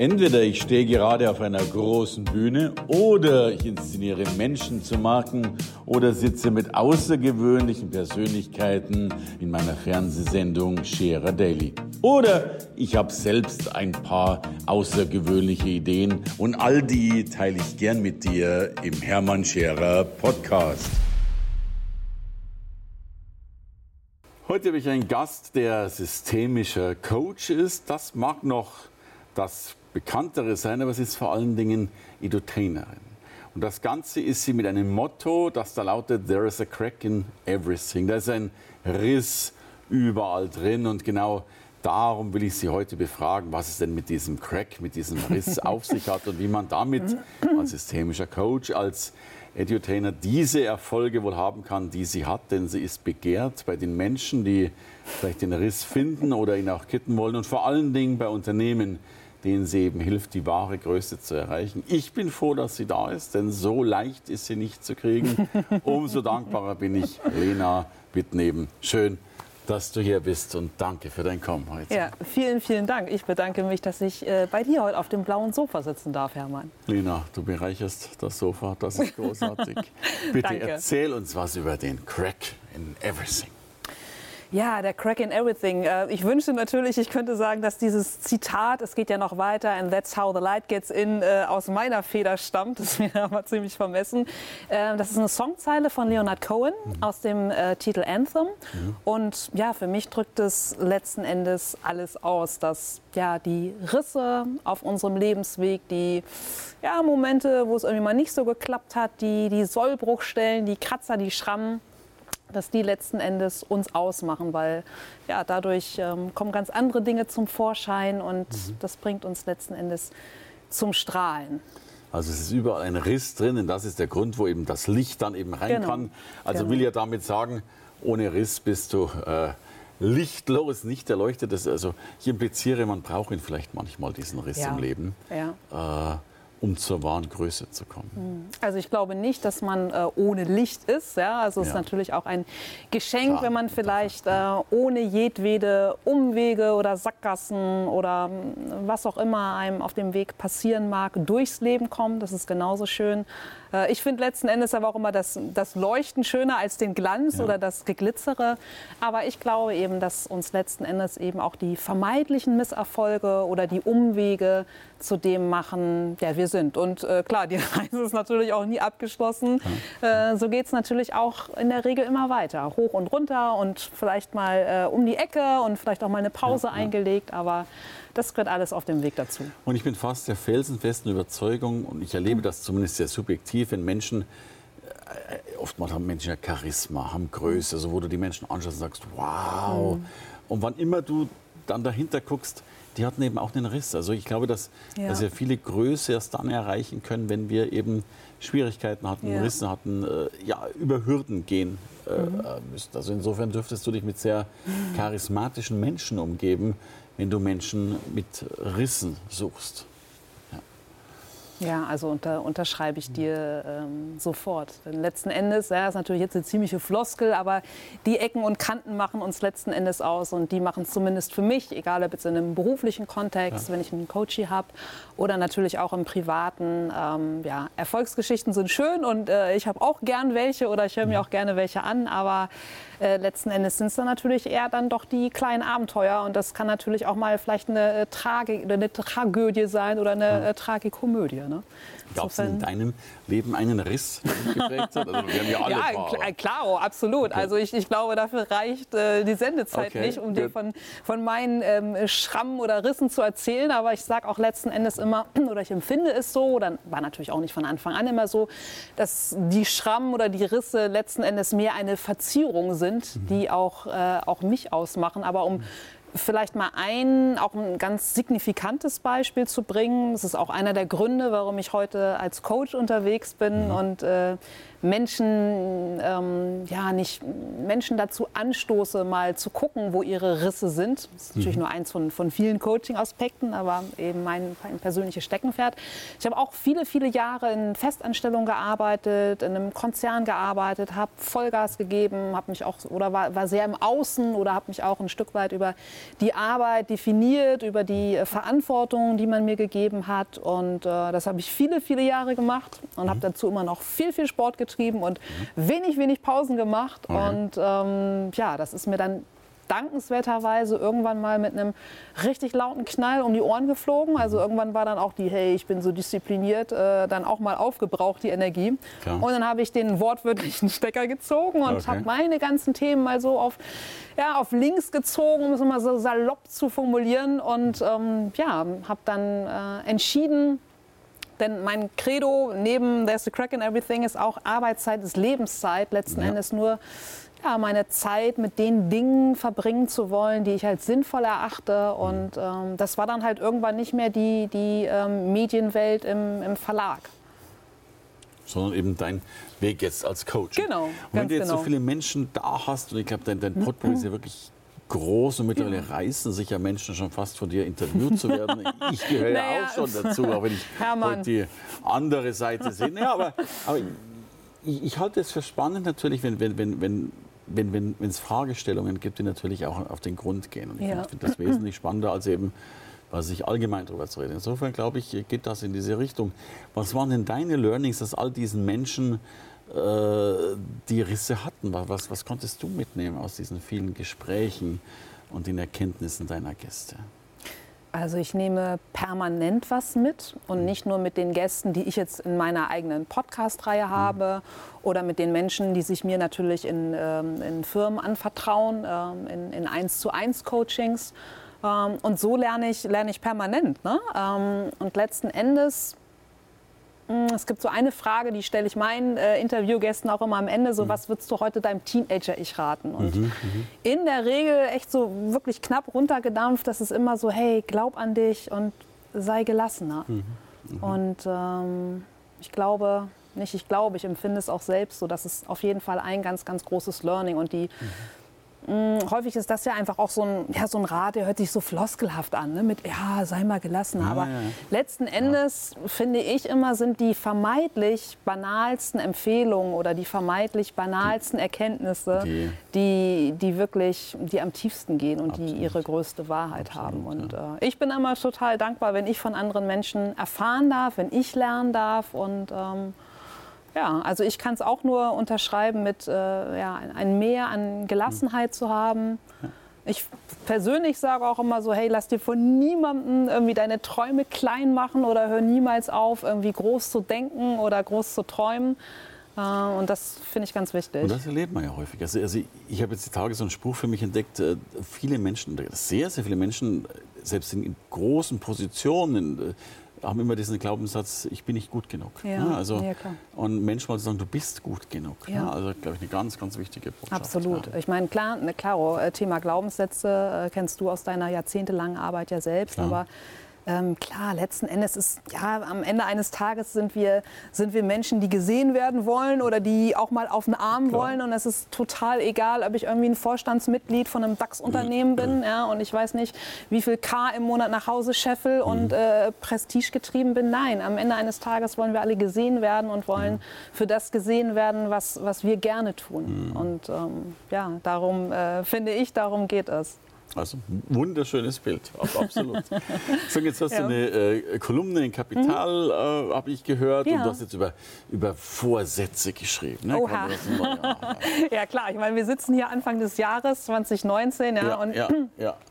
Entweder ich stehe gerade auf einer großen Bühne oder ich inszeniere Menschen zu Marken oder sitze mit außergewöhnlichen Persönlichkeiten in meiner Fernsehsendung Scherer Daily. Oder ich habe selbst ein paar außergewöhnliche Ideen und all die teile ich gern mit dir im Hermann Scherer Podcast. Heute habe ich einen Gast, der systemischer Coach ist. Das mag noch das bekanntere sein, aber sie ist vor allen Dingen Edutainerin. Und das Ganze ist sie mit einem Motto, das da lautet, There is a crack in everything. Da ist ein Riss überall drin und genau darum will ich Sie heute befragen, was es denn mit diesem Crack, mit diesem Riss auf sich hat und wie man damit als systemischer Coach, als Edutainer diese Erfolge wohl haben kann, die sie hat, denn sie ist begehrt bei den Menschen, die vielleicht den Riss finden oder ihn auch kitten wollen und vor allen Dingen bei Unternehmen, denen sie eben hilft, die wahre Größe zu erreichen. Ich bin froh, dass sie da ist, denn so leicht ist sie nicht zu kriegen. Umso dankbarer bin ich, Lena Wittneben. Schön, dass du hier bist und danke für dein Kommen heute. Ja, vielen, vielen Dank. Ich bedanke mich, dass ich äh, bei dir heute auf dem blauen Sofa sitzen darf, Hermann. Lena, du bereicherst das Sofa, das ist großartig. Bitte erzähl uns was über den Crack in Everything. Ja, der Crack in Everything. Äh, ich wünschte natürlich, ich könnte sagen, dass dieses Zitat, es geht ja noch weiter, and that's how the light gets in, äh, aus meiner Feder stammt. Das wäre aber ziemlich vermessen. Äh, das ist eine Songzeile von Leonard Cohen mhm. aus dem Titel Anthem. Mhm. Und ja, für mich drückt es letzten Endes alles aus, dass ja, die Risse auf unserem Lebensweg, die ja, Momente, wo es irgendwie mal nicht so geklappt hat, die, die Sollbruchstellen, die Kratzer, die Schrammen, dass die letzten Endes uns ausmachen, weil ja, dadurch ähm, kommen ganz andere Dinge zum Vorschein und mhm. das bringt uns letzten Endes zum Strahlen. Also es ist überall ein Riss drin und das ist der Grund, wo eben das Licht dann eben rein genau. kann. Also genau. will ja damit sagen, ohne Riss bist du äh, lichtlos, nicht erleuchtet. Also ich impliziere, man braucht ihn vielleicht manchmal, diesen Riss ja. im Leben. Ja. Äh, um zur wahren Größe zu kommen? Hm. Also ich glaube nicht, dass man äh, ohne Licht ist. Ja? Also es ja. ist natürlich auch ein Geschenk, Klar, wenn man vielleicht äh, ohne jedwede Umwege oder Sackgassen oder hm, was auch immer einem auf dem Weg passieren mag, durchs Leben kommt. Das ist genauso schön. Äh, ich finde letzten Endes aber auch immer das, das Leuchten schöner als den Glanz ja. oder das Geglitzere. Aber ich glaube eben, dass uns letzten Endes eben auch die vermeidlichen Misserfolge oder die Umwege zu dem machen, der wir sind. Und äh, klar, die Reise ist natürlich auch nie abgeschlossen. Äh, so geht es natürlich auch in der Regel immer weiter. Hoch und runter und vielleicht mal äh, um die Ecke und vielleicht auch mal eine Pause ja, eingelegt. Aber das gehört alles auf dem Weg dazu. Und ich bin fast der felsenfesten Überzeugung, und ich erlebe das zumindest sehr subjektiv, wenn Menschen äh, oftmals haben Menschen ja Charisma, haben Größe, so wo du die Menschen anschaust und sagst, wow. Mhm. Und wann immer du dann dahinter guckst, die hatten eben auch einen Riss. Also ich glaube, dass, ja. dass wir viele Größe erst dann erreichen können, wenn wir eben Schwierigkeiten hatten, ja. Risse hatten, äh, ja, über Hürden gehen äh, mhm. Äh, müssen. Also insofern dürftest du dich mit sehr charismatischen Menschen umgeben, wenn du Menschen mit Rissen suchst. Ja, also unter, unterschreibe ich dir ähm, sofort. Denn letzten Endes, ja, ist natürlich jetzt eine ziemliche Floskel, aber die Ecken und Kanten machen uns letzten Endes aus und die machen es zumindest für mich, egal ob jetzt in einem beruflichen Kontext, ja. wenn ich einen Coachie habe oder natürlich auch im privaten. Ähm, ja, Erfolgsgeschichten sind schön und äh, ich habe auch gern welche oder ich höre mir auch gerne welche an, aber äh, letzten Endes sind es dann natürlich eher dann doch die kleinen Abenteuer und das kann natürlich auch mal vielleicht eine, äh, Tragik, eine Tragödie sein oder eine ja. Äh, Tragikomödie. Ne? Gab es in deinem Leben einen Riss, der geprägt hat? Also wir haben ja alle ja, klar, klar, absolut. Okay. Also ich, ich glaube, dafür reicht äh, die Sendezeit okay. nicht, um dir von, von meinen ähm, Schrammen oder Rissen zu erzählen. Aber ich sage auch letzten Endes immer, oder ich empfinde es so, oder war natürlich auch nicht von Anfang an immer so, dass die Schrammen oder die Risse letzten Endes mehr eine Verzierung sind, mhm. die auch, äh, auch mich ausmachen. Aber um mhm vielleicht mal ein, auch ein ganz signifikantes Beispiel zu bringen. Das ist auch einer der Gründe, warum ich heute als Coach unterwegs bin mhm. und äh, Menschen, ähm, ja, nicht Menschen dazu anstoße, mal zu gucken, wo ihre Risse sind. Das ist natürlich mhm. nur eins von, von vielen Coaching-Aspekten, aber eben mein, mein persönliches Steckenpferd. Ich habe auch viele, viele Jahre in Festanstellung gearbeitet, in einem Konzern gearbeitet, habe Vollgas gegeben, habe mich auch oder war, war sehr im Außen oder habe mich auch ein Stück weit über die Arbeit definiert, über die äh, Verantwortung, die man mir gegeben hat. Und äh, das habe ich viele, viele Jahre gemacht und mhm. habe dazu immer noch viel, viel Sport getrieben getrieben und wenig, wenig Pausen gemacht. Okay. Und ähm, ja, das ist mir dann dankenswerterweise irgendwann mal mit einem richtig lauten Knall um die Ohren geflogen. Also irgendwann war dann auch die, hey, ich bin so diszipliniert, äh, dann auch mal aufgebraucht, die Energie. Klar. Und dann habe ich den wortwörtlichen Stecker gezogen und okay. habe meine ganzen Themen mal so auf, ja, auf links gezogen, um es mal so salopp zu formulieren. Und ähm, ja, habe dann äh, entschieden, denn mein Credo neben There's a Crack in Everything ist auch Arbeitszeit ist Lebenszeit. Letzten ja. Endes nur ja, meine Zeit mit den Dingen verbringen zu wollen, die ich als sinnvoll erachte. Und mhm. ähm, das war dann halt irgendwann nicht mehr die, die ähm, Medienwelt im, im Verlag sondern eben dein Weg jetzt als Coach. Genau. Und wenn du jetzt genau. so viele Menschen da hast, und ich glaube, dein, dein Potpourri ist ja wirklich groß und mittlerweile reißen sich ja Menschen schon fast von dir interviewt zu werden. Ich gehöre naja. ja auch schon dazu, auch wenn ich heute die andere Seite sehe. Naja, aber, aber ich, ich, halte es für spannend natürlich, wenn, wenn, wenn, wenn wenn, wenn, wenn es Fragestellungen gibt, die natürlich auch auf den Grund gehen. Und ich ja. finde das wesentlich spannender, als eben was sich allgemein darüber zu reden. Insofern glaube ich, geht das in diese Richtung. Was waren denn deine Learnings aus all diesen Menschen, äh, die Risse hatten. Was, was konntest du mitnehmen aus diesen vielen Gesprächen und den Erkenntnissen deiner Gäste? Also ich nehme permanent was mit und nicht nur mit den Gästen, die ich jetzt in meiner eigenen Podcast-Reihe mhm. habe oder mit den Menschen, die sich mir natürlich in, ähm, in Firmen anvertrauen, ähm, in, in 1 zu 1 Coachings. Ähm, und so lerne ich, lerne ich permanent. Ne? und letzten Endes es gibt so eine Frage, die stelle ich meinen äh, Interviewgästen auch immer am Ende, so mhm. was würdest du heute deinem Teenager-Ich raten? Und mhm, mhm, in der Regel echt so wirklich knapp runtergedampft, das ist immer so, hey, glaub an dich und sei gelassener. Mhm, mhm. Und ähm, ich glaube, nicht ich glaube, ich empfinde es auch selbst so, das ist auf jeden Fall ein ganz, ganz großes Learning. Und die. Mh, häufig ist das ja einfach auch so ein, ja, so ein Rat, der hört sich so floskelhaft an, ne? mit ja, sei mal gelassen. Aber ja, ja. letzten Endes ja. finde ich immer, sind die vermeintlich banalsten Empfehlungen oder die vermeintlich banalsten die, Erkenntnisse, die, die, die, wirklich, die am tiefsten gehen und Absolut. die ihre größte Wahrheit Absolut, haben. Und äh, ich bin immer total dankbar, wenn ich von anderen Menschen erfahren darf, wenn ich lernen darf und ähm, ja, also ich kann es auch nur unterschreiben, mit äh, ja, ein Mehr an Gelassenheit zu haben. Ich persönlich sage auch immer so, hey, lass dir von niemandem irgendwie deine Träume klein machen oder hör niemals auf, irgendwie groß zu denken oder groß zu träumen. Äh, und das finde ich ganz wichtig. Und das erlebt man ja häufig. Also, also ich habe jetzt die Tage so einen Spruch für mich entdeckt. Äh, viele Menschen, sehr, sehr viele Menschen, selbst in großen Positionen, haben immer diesen Glaubenssatz, ich bin nicht gut genug. Ja, ja also, ja, und Menschen wollen sagen, du bist gut genug. Ja. Also, glaube ich, eine ganz, ganz wichtige Botschaft. Absolut. Ich meine, klar, ne, klaro, äh, Thema Glaubenssätze äh, kennst du aus deiner jahrzehntelangen Arbeit ja selbst, klar. aber ähm, klar, letzten Endes ist, ja, am Ende eines Tages sind wir, sind wir Menschen, die gesehen werden wollen oder die auch mal auf den Arm klar. wollen. Und es ist total egal, ob ich irgendwie ein Vorstandsmitglied von einem DAX-Unternehmen mhm. bin ja, und ich weiß nicht, wie viel K im Monat nach Hause scheffel mhm. und äh, Prestige getrieben bin. Nein, am Ende eines Tages wollen wir alle gesehen werden und wollen mhm. für das gesehen werden, was, was wir gerne tun. Mhm. Und ähm, ja, darum äh, finde ich, darum geht es. Also wunderschönes Bild, absolut. so, jetzt hast ja. du eine äh, Kolumne in Kapital, mhm. äh, habe ich gehört, ja. und du hast jetzt über, über Vorsätze geschrieben. Ne? Oha. Ja, klar, ich meine, wir sitzen hier Anfang des Jahres 2019 ja, und ja,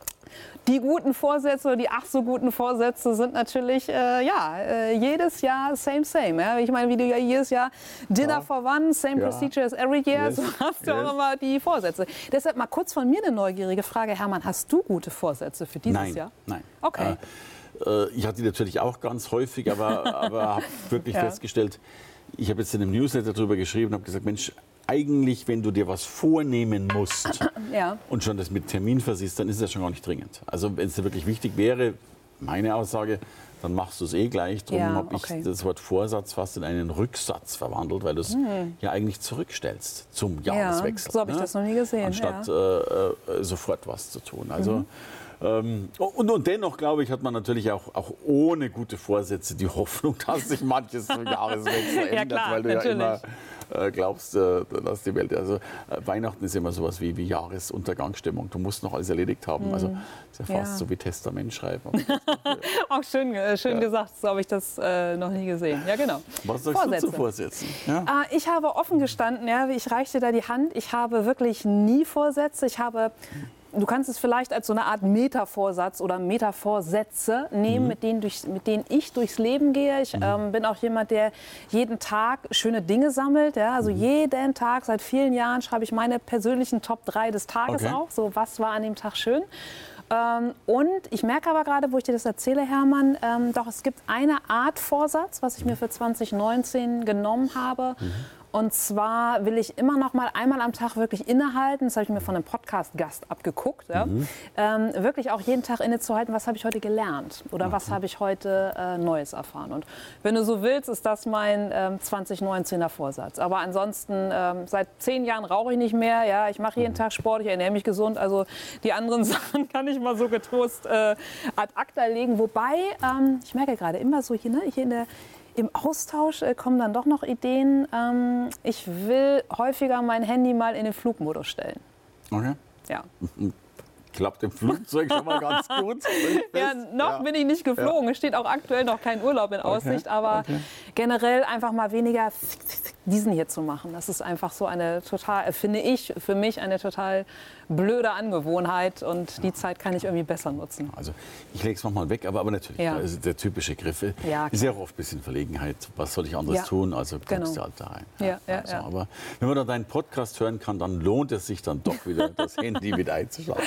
die guten Vorsätze oder die ach so guten Vorsätze sind natürlich äh, ja äh, jedes Jahr same same. Ja? Ich meine, wie du ja jedes Jahr Dinner ja. for One, same ja. procedure as every year, yes. so hast du yes. auch immer die Vorsätze. Deshalb mal kurz von mir eine neugierige Frage, Hermann, hast du gute Vorsätze für dieses nein, Jahr? Nein. Okay. Äh, äh ich hatte die natürlich auch ganz häufig, aber, aber habe wirklich festgestellt, ich habe jetzt in einem Newsletter darüber geschrieben, habe gesagt, Mensch, eigentlich, wenn du dir was vornehmen musst ja. und schon das mit Termin versiehst, dann ist das schon gar nicht dringend. Also wenn es dir wirklich wichtig wäre, meine Aussage, dann machst du es eh gleich. Darum Ja, habe ich okay. das Wort Vorsatz fast in einen Rücksatz verwandelt, weil du es ja eigentlich zurückstellst zum Jahreswechsel. so habe ich das noch nie gesehen, Anstatt äh, äh, sofort was zu tun. Also, ähm, und, und dennoch, glaube ich, hat man natürlich auch, auch ohne gute Vorsätze die Hoffnung, dass sich manches zum Jahreswechsel Ja, ändert, klar, weil du ja natürlich. immer äh, glaubst, äh, dass die Welt. Also äh, Weihnachten ist immer sowas wie, wie Jahresuntergangsstimmung. Du musst noch alles erledigt haben. Also ist ja fast Mhm. Ja. so wie Testament schreiben. Auch schön, äh, schön gesagt, so habe ich das äh, noch nie gesehen. Ja, genau. Was sagst Vorsätze. du zu Vorsätzen? Ja? Ah, Ich habe offen gestanden, ja, ich reichte da die Hand. Ich habe wirklich nie Vorsätze. Ich habe, du kannst es vielleicht als so eine Art Metavorsatz oder Metavorsätze nehmen, mit, denen durch, mit denen ich durchs Leben gehe. Ich ähm, bin auch jemand, der jeden Tag schöne Dinge sammelt. Ja? Also jeden Tag, seit vielen Jahren, schreibe ich meine persönlichen Top 3 des Tages Okay. auf. So, was war an dem Tag schön? Ähm, und ich merke aber gerade, wo ich dir das erzähle, Hermann, ähm, doch es gibt eine Art Vorsatz, was ich mir für 2019 genommen habe. Und zwar will ich immer noch mal einmal am Tag wirklich innehalten. Das habe ich mir von einem Podcast-Gast abgeguckt. Ja? Ähm, wirklich auch jeden Tag innezuhalten, was habe ich heute gelernt oder was habe ich heute äh, Neues erfahren. Und wenn du so willst, ist das mein ähm, 2019er Vorsatz. Aber ansonsten, ähm, seit zehn Jahren rauche ich nicht mehr. Ja? Ich mache jeden Tag Sport, ich ernähre mich gesund. Also die anderen Sachen kann ich mal so getrost äh, ad acta legen. Wobei, ähm, ich merke gerade immer so hier, ne, hier in der im Austausch äh, kommen dann doch noch Ideen. Ähm, ich will häufiger mein Handy mal in den Flugmodus stellen. Okay. Ja. Klappt im Flugzeug schon mal ganz gut. Ja, noch Ja. bin ich nicht geflogen. Es steht auch aktuell noch kein Urlaub in Aussicht, aber generell einfach mal weniger diesen hier zu machen. Das ist einfach so eine total, finde ich, für mich eine total blöde Angewohnheit und die Zeit kann ich irgendwie besser nutzen. Also ich lege es nochmal weg, aber, aber natürlich, Ja. also der typische Griff Ja, ist ja auch oft ein bisschen Verlegenheit. Was soll ich anderes Ja. tun? Also guckst Genau. du halt da rein. Ja, ja, also, ja. Aber wenn man dann deinen Podcast hören kann, dann lohnt es sich dann doch wieder, das Handy mit einzuschalten.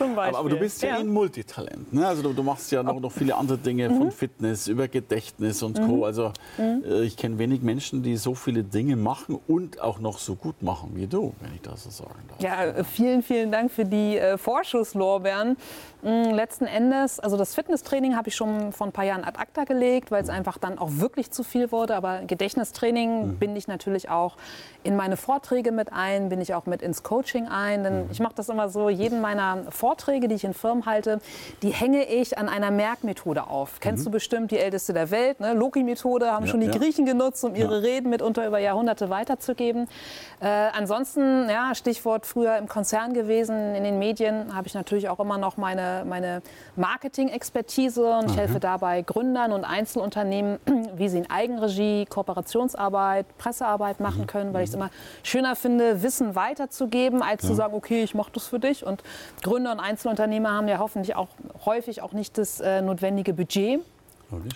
Aber, aber du bist ja, ein Multitalent. Ne? Also du, du machst ja noch, noch viele andere Dinge Mhm. von Fitness über Gedächtnis und Co. Also äh, ich kenne wenig Menschen, die so viele Dinge machen und auch noch so gut machen wie du, wenn ich das so sagen darf. Ja, äh, vielen, vielen Dank für die äh, Vorschusslorbeeren. Mm, Letzten Endes, also das Fitnesstraining habe ich schon vor ein paar Jahren ad acta gelegt, weil es einfach dann auch wirklich zu viel wurde. Aber Gedächtnistraining binde ich natürlich auch in meine Vorträge mit ein, bin ich auch mit ins Coaching ein. Denn ich mache das immer so, jeden meiner Vorträge, die ich in Firmen halte, die hänge ich an einer Merkmethode auf. Kennst du bestimmt die älteste der Welt, ne? Loki-Methode, haben Ja, schon die ja. Griechen genutzt, um ihre Ja. Reden mitunter über Jahrhunderte weiterzugeben. Äh, ansonsten, ja, Stichwort früher im Konzern gewesen, in den Medien habe ich natürlich auch immer noch meine, meine Marketing-Expertise und ich helfe dabei Gründern und Einzelunternehmen, wie sie in Eigenregie Kooperationsarbeit, Pressearbeit machen können, weil ich es immer schöner finde, Wissen weiterzugeben, als zu sagen, okay, ich mache das für dich. Und Gründer und Einzelunternehmer haben ja hoffentlich auch häufig auch nicht das äh, notwendige Budget.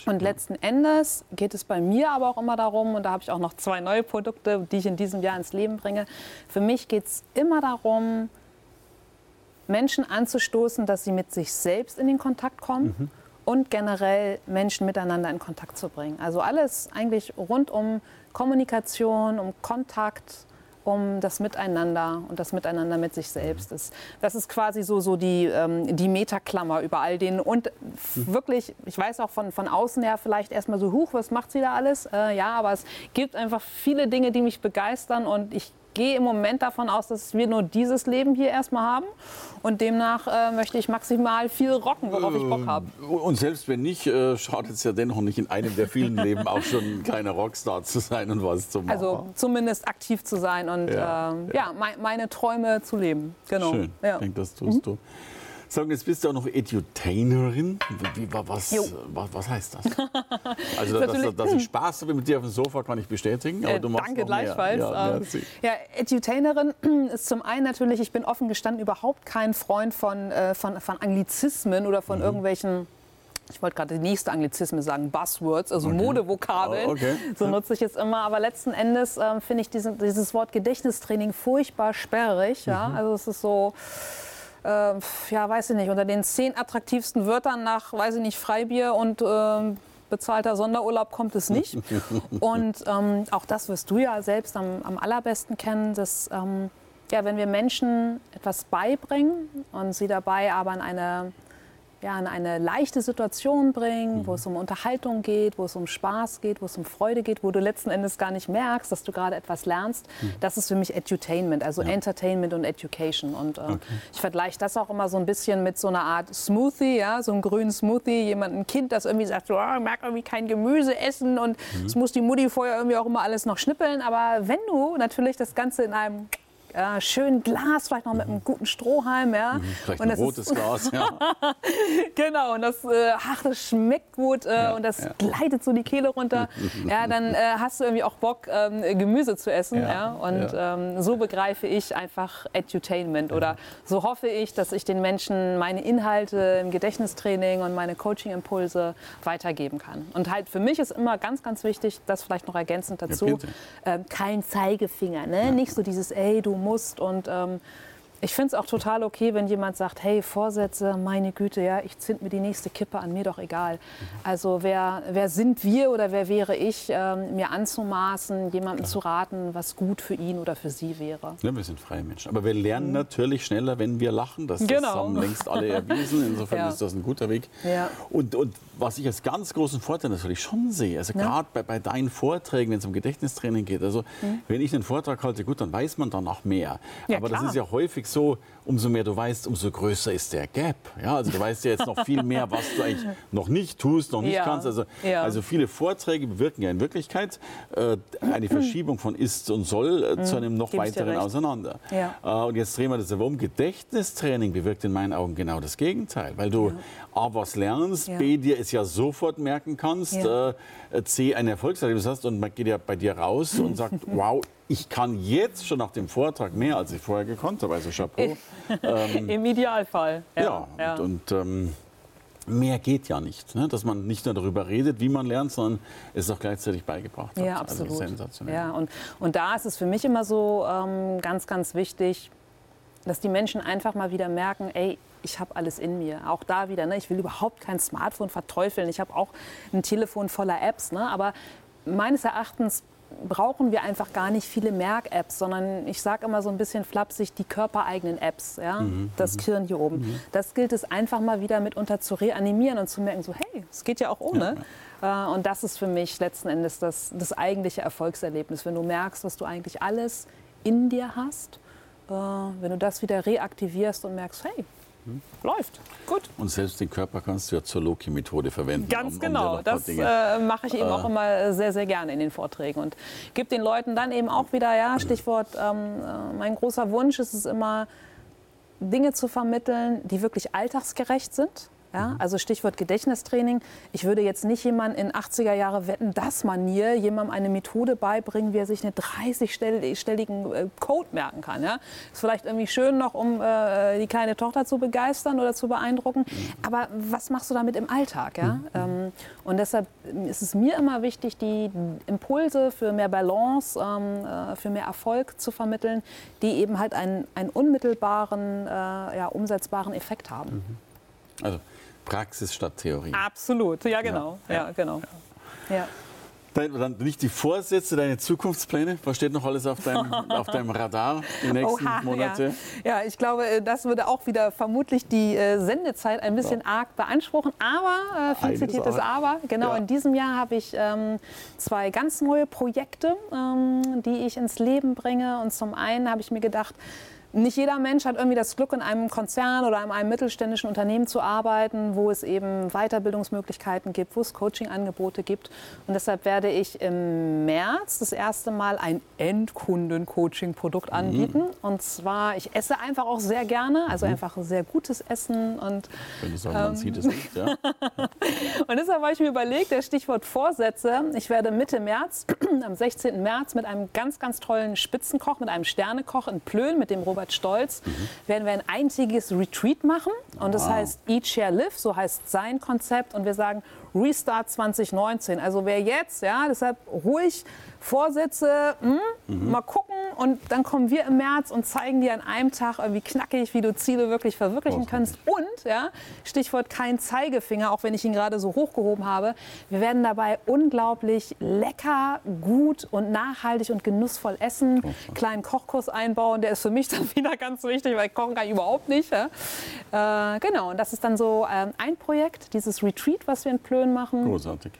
Und letzten Endes geht es bei mir aber auch immer darum, und da habe ich auch noch zwei neue Produkte, die ich in diesem Jahr ins Leben bringe. Für mich geht es immer darum, Menschen anzustoßen, dass sie mit sich selbst in den Kontakt kommen und generell Menschen miteinander in Kontakt zu bringen. Also alles eigentlich rund um Kommunikation, um Kontakt, um das Miteinander und das Miteinander mit sich selbst ist. Das ist quasi so, so die, ähm, die Metaklammer über all den. Und wirklich, ich weiß auch von, von außen her vielleicht erstmal so, huch, was macht sie da alles? Äh, ja, aber es gibt einfach viele Dinge, die mich begeistern und ich gehe im Moment davon aus, dass wir nur dieses Leben hier erstmal haben. Und demnach äh, möchte ich maximal viel rocken, worauf ich Bock habe. Und selbst wenn nicht, äh, schadet es ja dennoch nicht in einem der vielen Leben auch schon ein kleiner Rockstar zu sein und was zu machen. Also zumindest aktiv zu sein und Ja, ähm, ja, mei- meine Träume zu leben. Genau. Schön, Ja. ich denke, das tust du. Sag, jetzt bist du auch noch Edutainerin. Wie, was, was, was heißt das? Also, dass, dass, dass ich Spaß habe mit dir auf dem Sofa, kann ich bestätigen. Aber Äh, du machst danke gleichfalls. Ja, Ähm. Ja, Edutainerin ist zum einen natürlich, ich bin offen gestanden, überhaupt kein Freund von, äh, von, von Anglizismen oder Mhm. von irgendwelchen ich wollte gerade die nächste Anglizismen sagen, Buzzwords, also Modevokabeln. Oh, okay. So nutze ich jetzt immer. Aber letzten Endes ähm, finde ich diesen, dieses Wort Gedächtnistraining furchtbar sperrig. Ja? Mhm. Also es ist so, äh, ja, weiß ich nicht, unter den zehn attraktivsten Wörtern nach, weiß ich nicht, Freibier und ähm, bezahlter Sonderurlaub kommt es nicht. und ähm, auch das wirst du ja selbst am, am allerbesten kennen, dass ähm, ja, wenn wir Menschen etwas beibringen und sie dabei aber in eine ja, in eine leichte Situation bringen, mhm. wo es um Unterhaltung geht, wo es um Spaß geht, wo es um Freude geht, wo du letzten Endes gar nicht merkst, dass du gerade etwas lernst. Mhm. Das ist für mich Edutainment, also ja. Entertainment und Education. Und äh, okay. ich vergleiche das auch immer so ein bisschen mit so einer Art Smoothie, ja, so einem grünen Smoothie. Jemand, ein Kind, das irgendwie sagt, so, oh, ich mag irgendwie kein Gemüse essen und mhm. es muss die Mutti vorher irgendwie auch immer alles noch schnippeln. Aber wenn du natürlich das Ganze in einem äh, schönen Glas, vielleicht noch mit einem guten Strohhalm. Ja. Mhm, vielleicht und ein rotes ist, Glas, ja. genau, und das, äh, ach, das schmeckt gut äh, ja, und das ja. gleitet so die Kehle runter. ja, dann äh, hast du irgendwie auch Bock, ähm, Gemüse zu essen. Ja, ja? Und ähm, so begreife ich einfach Edutainment. Oder so hoffe ich, dass ich den Menschen meine Inhalte im Gedächtnistraining und meine Coaching-Impulse weitergeben kann. Und halt für mich ist immer ganz, ganz wichtig, das vielleicht noch ergänzend dazu, ähm, kein Zeigefinger. Ne? Nicht so dieses, ey, du musst. Und ähm, ich finde es auch total okay, wenn jemand sagt, hey, Vorsätze, meine Güte, ja, ich zünd mir die nächste Kippe an, mir doch egal. Also wer, wer sind wir oder wer wäre ich, ähm, mir anzumaßen, jemandem zu raten, was gut für ihn oder für sie wäre. Ja, wir sind freie Menschen. Aber wir lernen mhm. natürlich schneller, wenn wir lachen. Das, genau. das haben längst alle erwiesen. Insofern ja. ist das ein guter Weg. Ja. Und, und was ich als ganz großen Vorteil natürlich schon sehe, also ja. gerade bei, bei, deinen Vorträgen, wenn es um Gedächtnistraining geht, also mhm. wenn ich einen Vortrag halte, gut, dann weiß man danach mehr. Aber klar. das ist ja häufig so, umso mehr du weißt, umso größer ist der Gap. Ja, also du weißt ja jetzt noch viel mehr, was du eigentlich noch nicht tust, noch nicht ja. kannst. Also, ja. also viele Vorträge bewirken ja in Wirklichkeit äh, eine Verschiebung von ist und soll äh, zu einem noch Gib's weiteren auseinander. Ja. Äh, und jetzt drehen wir das aber um. Gedächtnistraining bewirkt in meinen Augen genau das Gegenteil, weil du A, was lernst, B, dir es ja sofort merken kannst, äh, C, ein Erfolgserlebnis hast und man geht ja bei dir raus und sagt, wow, ich kann jetzt schon nach dem Vortrag mehr, als ich vorher gekonnt habe. Also Chapeau. ähm, Im Idealfall. Ja, ja, ja. und, und ähm, mehr geht ja nicht. Ne? Dass man nicht nur darüber redet, wie man lernt, sondern es auch gleichzeitig beigebracht hat. Ja, also absolut. Also sensationell. Ja, und, und da ist es für mich immer so ähm, ganz, ganz wichtig, dass die Menschen einfach mal wieder merken, ey, ich habe alles in mir. Auch da wieder, ne? ich will überhaupt kein Smartphone verteufeln. Ich habe auch ein Telefon voller Apps. Ne? Aber meines Erachtens brauchen wir einfach gar nicht viele Merk-Apps, sondern ich sage immer so ein bisschen flapsig, die körpereigenen Apps, ja? Mhm. das Kirn mhm. hier oben. Mhm. Das gilt es einfach mal wieder mitunter zu reanimieren und zu merken, so hey, es geht ja auch ohne. Ja. Äh, und das ist für mich letzten Endes das, das eigentliche Erfolgserlebnis, wenn du merkst, was du eigentlich alles in dir hast, äh, wenn du das wieder reaktivierst und merkst, hey, hm? Läuft. Gut. Und selbst den Körper kannst du ja zur Loki-Methode verwenden. Ganz um, genau. Um das äh, mache ich eben äh. auch immer sehr, sehr gerne in den Vorträgen. Und gebe den Leuten dann eben auch wieder, ja, Stichwort, ähm, äh, mein großer Wunsch ist es immer, Dinge zu vermitteln, die wirklich alltagsgerecht sind ja, mhm. also Stichwort Gedächtnistraining. Ich würde jetzt nicht jemand in 80er Jahre wetten, das Manier jemandem eine Methode beibringen, wie er sich einen 30-stelligen äh, Code merken kann. Ja? Ist vielleicht irgendwie schön noch, um äh, die kleine Tochter zu begeistern oder zu beeindrucken. Mhm. Aber was machst du damit im Alltag? Ja? Mhm. Ähm, und deshalb ist es mir immer wichtig, die Impulse für mehr Balance, ähm, äh, für mehr Erfolg zu vermitteln, die eben halt einen, einen unmittelbaren, äh, ja, umsetzbaren Effekt haben. Also Praxis statt Theorie. Absolut, ja genau. Ja, ja genau. Ja. Dann, dann nicht die Vorsätze, deine Zukunftspläne. Was steht noch alles auf deinem, auf deinem Radar die nächsten Oha, Monate? Ja. ja. ich glaube, äh, das würde auch wieder vermutlich die äh, Sendezeit ein bisschen ja. arg beanspruchen. Aber, äh, viel zitiertes Aber, genau, ja. in diesem Jahr habe ich ähm, zwei ganz neue Projekte, ähm, die ich ins Leben bringe. Und zum einen habe ich mir gedacht, nicht jeder Mensch hat irgendwie das Glück, in einem Konzern oder in einem mittelständischen Unternehmen zu arbeiten, wo es eben Weiterbildungsmöglichkeiten gibt, wo es Coachingangebote gibt. Und deshalb werde ich im März das erste Mal ein Endkunden-Coaching-Produkt anbieten. Mhm. Und zwar, ich esse einfach auch sehr gerne, also mhm. einfach sehr gutes Essen. Und, Wenn du sagst, man ähm, sieht es nicht, ja. und deshalb habe ich mir überlegt, der Stichwort Vorsätze, ich werde Mitte März, am 16. März, mit einem ganz, ganz tollen Spitzenkoch, mit einem Sternekoch in Plön, mit dem Robert Robert Stolz, mhm. werden wir ein einziges Retreat machen. Und das wow. heißt Eat, Share, Live, so heißt sein Konzept. Und wir sagen Restart 2019. Also wer jetzt, ja, deshalb ruhig Vorsätze, mh, hm, mhm. mal gucken, und dann kommen wir im März und zeigen dir an einem Tag irgendwie knackig, wie du Ziele wirklich verwirklichen kannst. Und, ja, Stichwort kein Zeigefinger, auch wenn ich ihn gerade so hochgehoben habe, wir werden dabei unglaublich lecker, gut und nachhaltig und genussvoll essen. Kleinen Kochkurs einbauen, der ist für mich dann wieder ganz wichtig, weil Kochen kann ich überhaupt nicht. Ja. Äh, genau, und das ist dann so äh, ein Projekt, dieses Retreat, was wir in Plön machen. Großartig.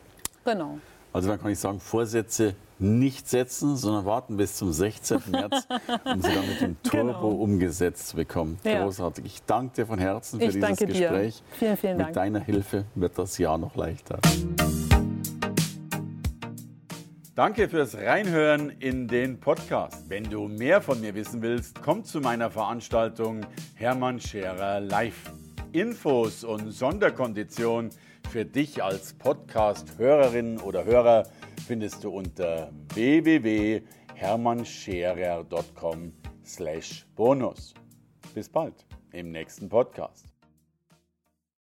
Genau. Also dann kann ich sagen, Vorsätze nicht setzen, sondern warten bis zum 16. März, um sie dann mit dem Turbo genau. umgesetzt zu bekommen. Ja. Großartig. Ich danke dir von Herzen für ich dieses Gespräch. Dir. Vielen, vielen mit Dank. Mit deiner Hilfe wird das Jahr noch leichter. Danke fürs Reinhören in den Podcast. Wenn du mehr von mir wissen willst, komm zu meiner Veranstaltung Hermann Scherer Live. Infos und Sonderkonditionen für dich als Podcast-Hörerin oder Hörer findest du unter www.hermannscherer.com/bonus. Bis bald im nächsten Podcast.